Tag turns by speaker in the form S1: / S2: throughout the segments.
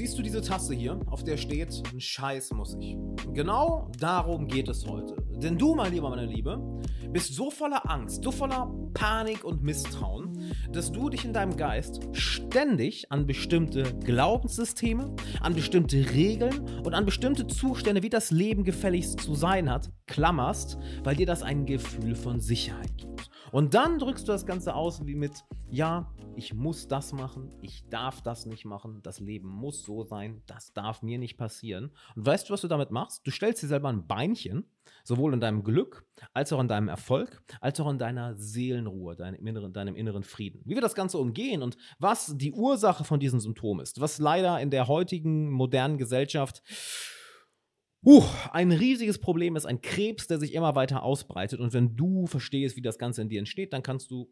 S1: Siehst du diese Tasse hier, auf der steht, ein Scheiß muss ich. Genau darum geht es heute. Denn du, mein Lieber, meine Liebe, bist so voller Angst, so voller Panik und Misstrauen, dass du dich in deinem Geist ständig an bestimmte Glaubenssysteme, an bestimmte Regeln und an bestimmte Zustände, wie das Leben gefälligst zu sein hat, klammerst, weil dir das ein Gefühl von Sicherheit gibt. Und dann drückst du das Ganze aus wie mit, ja, ich muss das machen, ich darf das nicht machen, das Leben muss so sein, das darf mir nicht passieren. Und weißt du, was du damit machst? Du stellst dir selber ein Beinchen, sowohl in deinem Glück, als auch in deinem Erfolg, als auch in deiner Seelenruhe, deinem inneren, deinem inneren Frieden. Wie wir das Ganze umgehen und was die Ursache von diesen Symptomen ist, was leider in der heutigen modernen Gesellschaft Uh, ein riesiges Problem ist ein Krebs, der sich immer weiter ausbreitet. Und wenn du verstehst, wie das Ganze in dir entsteht, dann kannst du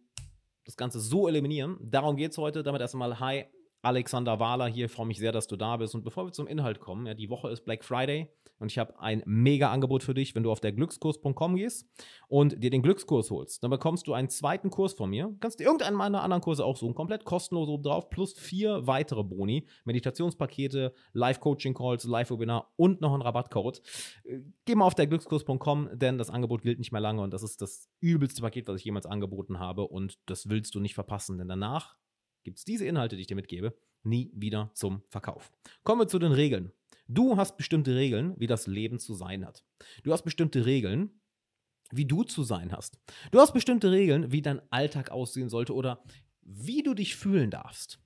S1: das Ganze so eliminieren. Darum geht es heute. Damit erstmal, hi, Alexander Wahler hier. Freue mich sehr, dass du da bist. Und bevor wir zum Inhalt kommen, ja, die Woche ist Black Friday und ich habe ein mega Angebot für dich, wenn du auf der glückskurs.com gehst und dir den Glückskurs holst. Dann bekommst du einen zweiten Kurs von mir. Kannst dir irgendeinen meiner anderen Kurse auch suchen, komplett kostenlos oben drauf, plus vier weitere Boni, Meditationspakete, Live-Coaching-Calls, Live-Webinar und noch einen Rabattcode. Geh mal auf der glückskurs.com, denn das Angebot gilt nicht mehr lange und das ist das übelste Paket, was ich jemals angeboten habe und das willst du nicht verpassen, denn danach gibt es diese Inhalte, die ich dir mitgebe, nie wieder zum Verkauf. Kommen wir zu den Regeln. Du hast bestimmte Regeln, wie das Leben zu sein hat. Du hast bestimmte Regeln, wie du zu sein hast. Du hast bestimmte Regeln, wie dein Alltag aussehen sollte oder wie du dich fühlen darfst.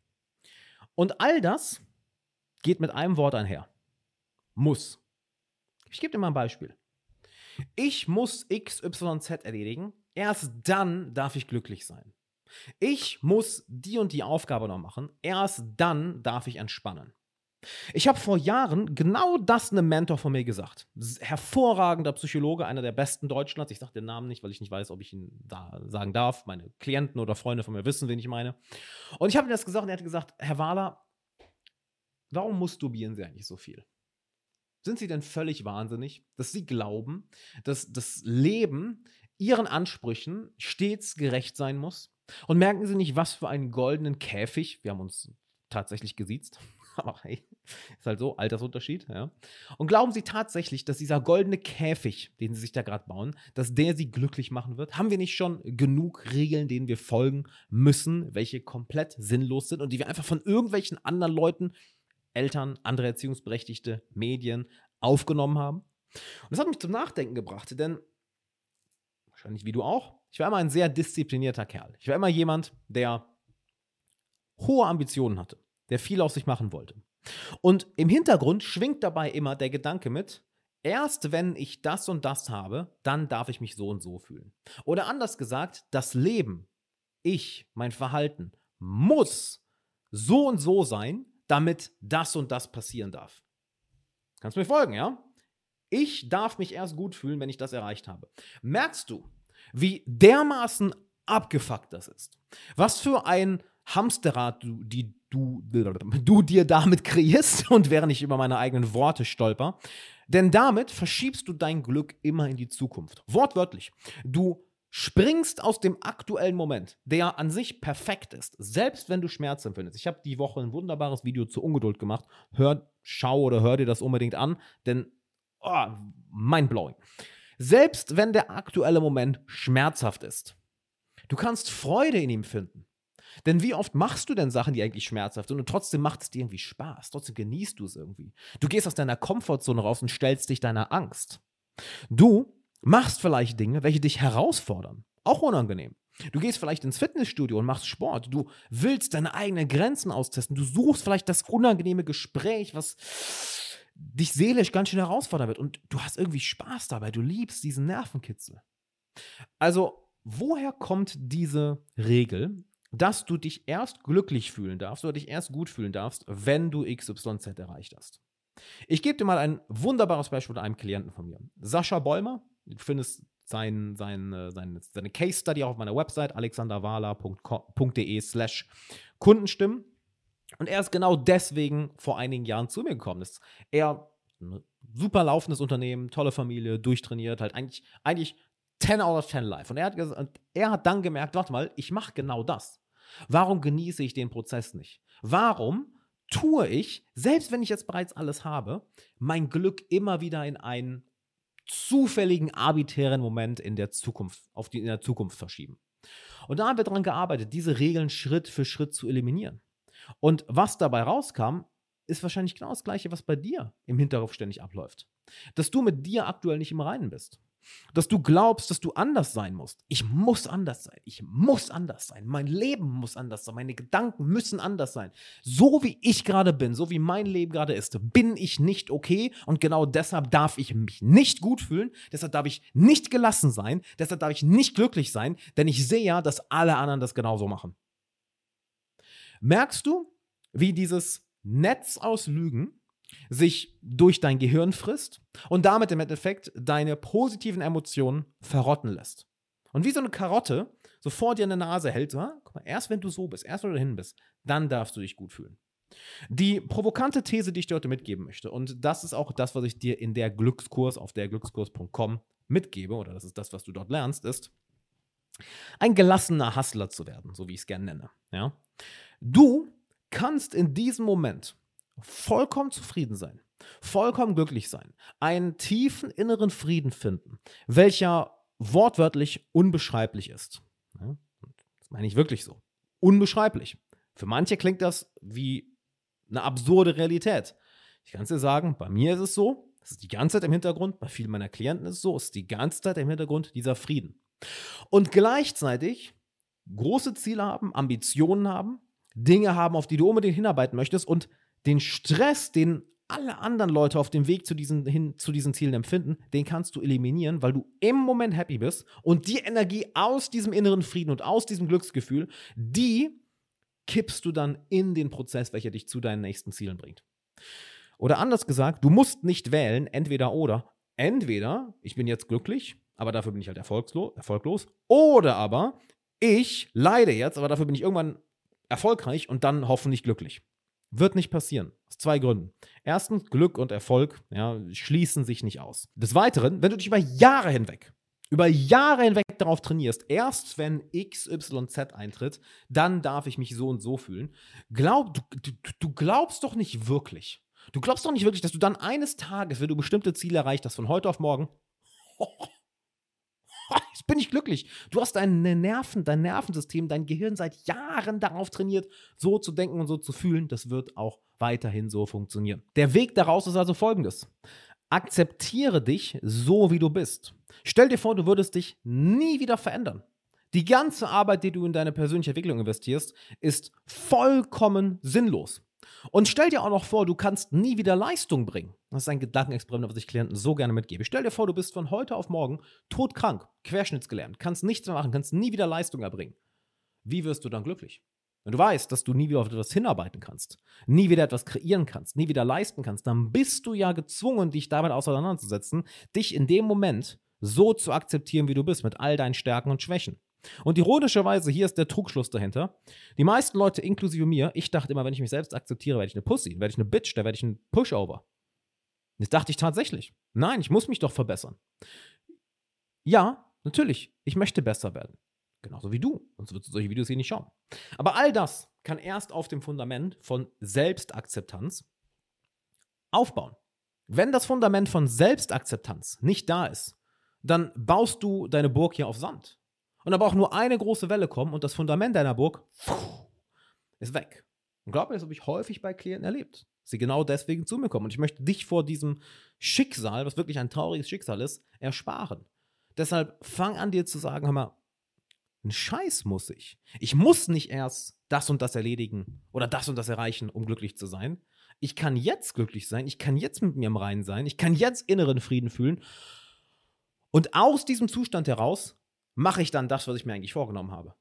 S1: Und all das geht mit einem Wort einher. Muss. Ich gebe dir mal ein Beispiel. Ich muss XYZ erledigen, erst dann darf ich glücklich sein. Ich muss die und die Aufgabe noch machen. Erst dann darf ich entspannen. Ich habe vor Jahren genau das einem Mentor von mir gesagt. Hervorragender Psychologe, einer der besten Deutschlands. Ich sage den Namen nicht, weil ich nicht weiß, ob ich ihn da sagen darf. Meine Klienten oder Freunde von mir wissen, wen ich meine. Und ich habe ihm das gesagt und er hat gesagt: Herr Wahler, warum masturbieren Sie eigentlich so viel? Sind Sie denn völlig wahnsinnig, dass Sie glauben, dass das Leben Ihren Ansprüchen stets gerecht sein muss? Und merken Sie nicht, was für einen goldenen Käfig, wir haben uns tatsächlich gesiezt, aber hey, ist halt so, Altersunterschied, ja. Und glauben Sie tatsächlich, dass dieser goldene Käfig, den Sie sich da gerade bauen, dass der Sie glücklich machen wird? Haben wir nicht schon genug Regeln, denen wir folgen müssen, welche komplett sinnlos sind und die wir einfach von irgendwelchen anderen Leuten, Eltern, andere Erziehungsberechtigte, Medien aufgenommen haben? Und das hat mich zum Nachdenken gebracht, denn wahrscheinlich wie du auch, ich war immer ein sehr disziplinierter Kerl. Ich war immer jemand, der hohe Ambitionen hatte, der viel aus sich machen wollte. Und im Hintergrund schwingt dabei immer der Gedanke mit, erst wenn ich das und das habe, dann darf ich mich so und so fühlen. Oder anders gesagt, das Leben, ich, mein Verhalten muss so und so sein, damit das und das passieren darf. Kannst du mir folgen, ja? Ich darf mich erst gut fühlen, wenn ich das erreicht habe. Merkst du, wie dermaßen abgefuckt das ist? Was für ein Hamsterrad du, die du, du dir damit kreierst und während ich über meine eigenen Worte stolper. Denn damit verschiebst du dein Glück immer in die Zukunft. Wortwörtlich. Du springst aus dem aktuellen Moment, der an sich perfekt ist, selbst wenn du Schmerz empfindest. Ich habe die Woche ein wunderbares Video zur Ungeduld gemacht. Hör, schau oder hör dir das unbedingt an, denn oh, mindblowing. Selbst wenn der aktuelle Moment schmerzhaft ist, du kannst Freude in ihm finden. Denn wie oft machst du denn Sachen, die eigentlich schmerzhaft sind und trotzdem macht es dir irgendwie Spaß, trotzdem genießt du es irgendwie. Du gehst aus deiner Komfortzone raus und stellst dich deiner Angst. Du machst vielleicht Dinge, welche dich herausfordern, auch unangenehm. Du gehst vielleicht ins Fitnessstudio und machst Sport. Du willst deine eigenen Grenzen austesten. Du suchst vielleicht das unangenehme Gespräch, was dich seelisch ganz schön herausfordern wird. Und du hast irgendwie Spaß dabei. Du liebst diesen Nervenkitzel. Also, woher kommt diese Regel, dass du dich erst glücklich fühlen darfst oder dich erst gut fühlen darfst, wenn du XYZ erreicht hast? Ich gebe dir mal ein wunderbares Beispiel von einem Klienten von mir. Sascha Bollmer, du findest sein, sein, äh, sein, seine Case Study auch auf meiner Website alexanderwala.de slash Kundenstimmen. Und er ist genau deswegen vor einigen Jahren zu mir gekommen. Ist er ein super laufendes Unternehmen, tolle Familie, durchtrainiert, halt eigentlich, eigentlich 10 out of 10 live. Und er hat, und er hat dann gemerkt, warte mal, ich mache genau das. Warum genieße ich den Prozess nicht? Warum tue ich, selbst wenn ich jetzt bereits alles habe, mein Glück immer wieder in einen zufälligen, arbiträren Moment in der Zukunft, auf die in der Zukunft verschieben. Und da haben wir daran gearbeitet, diese Regeln Schritt für Schritt zu eliminieren. Und was dabei rauskam, ist wahrscheinlich genau das Gleiche, was bei dir im Hinterkopf ständig abläuft. Dass du mit dir aktuell nicht im Reinen bist. Dass du glaubst, dass du anders sein musst. Ich muss anders sein. Ich muss anders sein. Mein Leben muss anders sein. Meine Gedanken müssen anders sein. So wie ich gerade bin, so wie mein Leben gerade ist, bin ich nicht okay. Und genau deshalb darf ich mich nicht gut fühlen. Deshalb darf ich nicht gelassen sein. Deshalb darf ich nicht glücklich sein. Denn ich sehe ja, dass alle anderen das genauso machen. Merkst du, wie dieses Netz aus Lügen sich durch dein Gehirn frisst und damit im Endeffekt deine positiven Emotionen verrotten lässt. Und wie so eine Karotte so vor dir in der Nase hält, so, ah, guck mal, erst wenn du so bist, erst wenn du dahin bist, dann darfst du dich gut fühlen. Die provokante These, die ich dir heute mitgeben möchte, und das ist auch das, was ich dir in der Glückskurs auf der glückskurs.com mitgebe, oder das ist das, was du dort lernst, ist, ein gelassener Hustler zu werden, so wie ich es gerne nenne. Ja? Du kannst in diesem Moment vollkommen zufrieden sein, vollkommen glücklich sein, einen tiefen inneren Frieden finden, welcher wortwörtlich unbeschreiblich ist. Das meine ich wirklich so. Unbeschreiblich. Für manche klingt das wie eine absurde Realität. Ich kann es dir sagen, bei mir ist es so, das ist die ganze Zeit im Hintergrund, bei vielen meiner Klienten ist es so, ist die ganze Zeit im Hintergrund dieser Frieden. Und gleichzeitig große Ziele haben, Ambitionen haben, Dinge haben, auf die du unbedingt hinarbeiten möchtest und den Stress, den alle anderen Leute auf dem Weg zu diesen, hin, zu diesen Zielen empfinden, den kannst du eliminieren, weil du im Moment happy bist und die Energie aus diesem inneren Frieden und aus diesem Glücksgefühl, die kippst du dann in den Prozess, welcher dich zu deinen nächsten Zielen bringt. Oder anders gesagt, du musst nicht wählen, entweder oder. Entweder ich bin jetzt glücklich, aber dafür bin ich halt erfolglos, erfolglos. Oder aber ich leide jetzt, aber dafür bin ich irgendwann erfolgreich und dann hoffentlich glücklich. Wird nicht passieren. Aus zwei Gründen. Erstens, Glück und Erfolg ja, schließen sich nicht aus. Des Weiteren, wenn du dich über Jahre hinweg, über Jahre hinweg darauf trainierst, erst wenn XYZ eintritt, dann darf ich mich so und so fühlen. Glaub, du, du, du glaubst doch nicht wirklich. Du glaubst doch nicht wirklich, dass du dann eines Tages, wenn du bestimmte Ziele erreicht hast, von heute auf morgen, Jetzt bin ich glücklich. Du hast deine Nerven, dein Nervensystem, dein Gehirn seit Jahren darauf trainiert, so zu denken und so zu fühlen. Das wird auch weiterhin so funktionieren. Der Weg daraus ist also folgendes. Akzeptiere dich so, wie du bist. Stell dir vor, du würdest dich nie wieder verändern. Die ganze Arbeit, die du in deine persönliche Entwicklung investierst, ist vollkommen sinnlos. Und stell dir auch noch vor, du kannst nie wieder Leistung bringen. Das ist ein Gedankenexperiment, was ich Klienten so gerne mitgebe. Stell dir vor, du bist von heute auf morgen todkrank, querschnittsgelähmt, kannst nichts mehr machen, kannst nie wieder Leistung erbringen. Wie wirst du dann glücklich? Wenn du weißt, dass du nie wieder auf etwas hinarbeiten kannst, nie wieder etwas kreieren kannst, nie wieder leisten kannst, dann bist du ja gezwungen, dich damit auseinanderzusetzen, dich in dem Moment so zu akzeptieren, wie du bist, mit all deinen Stärken und Schwächen. Und ironischerweise, hier ist der Trugschluss dahinter. Die meisten Leute, inklusive mir, ich dachte immer, wenn ich mich selbst akzeptiere, werde ich eine Pussy, werde ich eine Bitch, da werde ich ein Pushover. Das dachte ich tatsächlich. Nein, ich muss mich doch verbessern. Ja, natürlich, ich möchte besser werden. Genauso wie du, sonst würdest du solche Videos hier nicht schauen. Aber all das kann erst auf dem Fundament von Selbstakzeptanz aufbauen. Wenn das Fundament von Selbstakzeptanz nicht da ist, dann baust du deine Burg hier auf Sand. Und aber auch nur eine große Welle kommen und das Fundament deiner Burg ist weg. Und glaub mir, das habe ich häufig bei Klienten erlebt. Sie genau deswegen zu mir kommen. Und ich möchte dich vor diesem Schicksal, was wirklich ein trauriges Schicksal ist, ersparen. Deshalb fang an dir zu sagen, hör mal, ein Scheiß muss ich. Ich muss nicht erst das und das erledigen oder das und das erreichen, um glücklich zu sein. Ich kann jetzt glücklich sein, ich kann jetzt mit mir im Reinen sein, ich kann jetzt inneren Frieden fühlen. Und aus diesem Zustand heraus mache ich dann das, was ich mir eigentlich vorgenommen habe.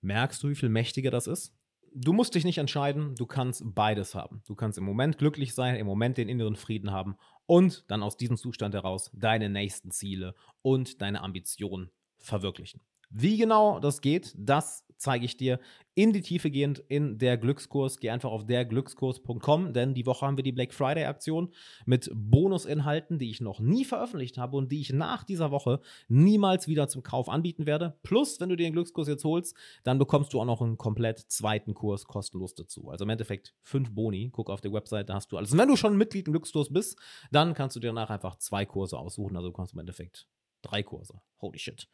S1: Merkst du, wie viel mächtiger das ist? Du musst dich nicht entscheiden, du kannst beides haben. Du kannst im Moment glücklich sein, im Moment den inneren Frieden haben und dann aus diesem Zustand heraus deine nächsten Ziele und deine Ambitionen verwirklichen. Wie genau das geht, das zeige ich dir in die Tiefe gehend in der Glückskurs. Geh einfach auf derglückskurs.com, denn die Woche haben wir die Black Friday Aktion mit Bonusinhalten, die ich noch nie veröffentlicht habe und die ich nach dieser Woche niemals wieder zum Kauf anbieten werde. Plus, wenn du dir den Glückskurs jetzt holst, dann bekommst du auch noch einen komplett zweiten Kurs kostenlos dazu. Also im Endeffekt fünf Boni. Guck auf der Website, da hast du alles. Und wenn du schon Mitglied im Glückskurs bist, dann kannst du dir danach einfach zwei Kurse aussuchen. Also du kannst im Endeffekt drei Kurse. Holy shit.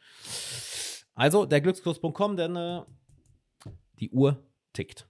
S1: Also, der Glückskurs.com, denn äh, die Uhr tickt.